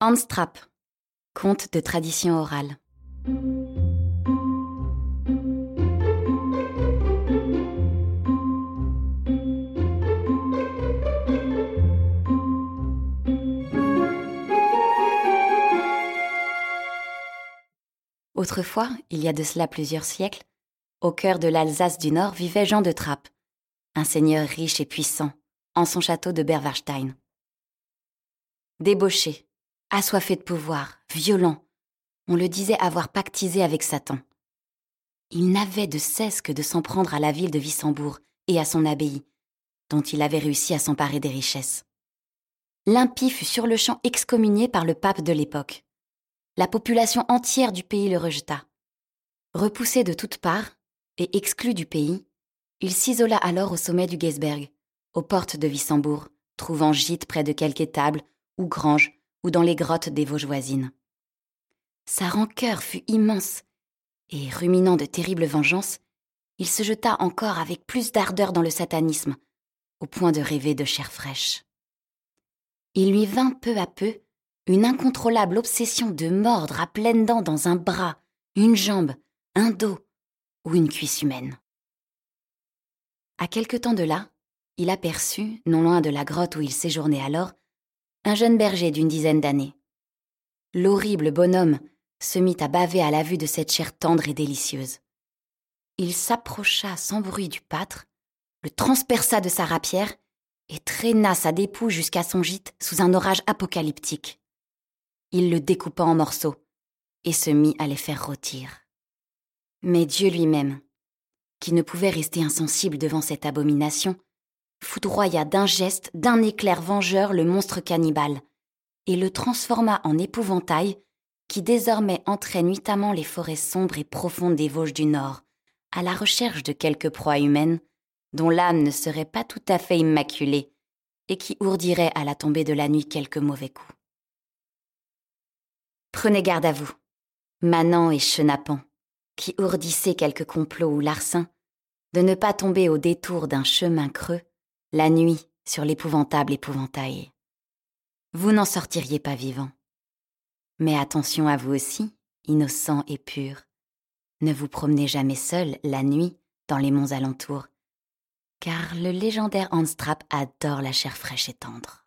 Hans Trapp, conte de tradition orale. Autrefois, il y a de cela plusieurs siècles, au cœur de l'Alsace du Nord vivait Jean de Trappe, un seigneur riche et puissant, en son château de Berwarstein. Débauché, assoiffé de pouvoir, violent, on le disait avoir pactisé avec Satan. Il n'avait de cesse que de s'en prendre à la ville de Wissembourg et à son abbaye, dont il avait réussi à s'emparer des richesses. L'impie fut sur le champ excommunié par le pape de l'époque. La population entière du pays le rejeta. Repoussé de toutes parts et exclu du pays, il s'isola alors au sommet du Geisberg, aux portes de Wissembourg, trouvant gîte près de quelque étable ou grange ou dans les grottes des Vosges voisines. Sa rancœur fut immense, et ruminant de terribles vengeances, il se jeta encore avec plus d'ardeur dans le satanisme, au point de rêver de chair fraîche. Il lui vint peu à peu une incontrôlable obsession de mordre à pleines dents dans un bras, une jambe, un dos ou une cuisse humaine. À quelque temps de là, il aperçut, non loin de la grotte où il séjournait alors, un jeune berger d'une dizaine d'années. L'horrible bonhomme se mit à baver à la vue de cette chair tendre et délicieuse. Il s'approcha sans bruit du pâtre, le transperça de sa rapière et traîna sa dépouille jusqu'à son gîte sous un orage apocalyptique. Il le découpa en morceaux et se mit à les faire rôtir. Mais Dieu lui-même, qui ne pouvait rester insensible devant cette abomination, foudroya d'un geste, d'un éclair vengeur le monstre cannibale, et le transforma en épouvantail qui désormais entrait nuitamment les forêts sombres et profondes des Vosges du Nord, à la recherche de quelque proie humaine, dont l'âme ne serait pas tout à fait immaculée, et qui ourdirait à la tombée de la nuit quelque mauvais coup. Prenez garde à vous, manant et chenapan, qui ourdissez quelque complot ou larcin, de ne pas tomber au détour d'un chemin creux, la nuit sur l'épouvantable épouvantail. Vous n'en sortiriez pas vivant. Mais attention à vous aussi, innocent et pur. Ne vous promenez jamais seul la nuit dans les monts alentours, car le légendaire Anstrap adore la chair fraîche et tendre.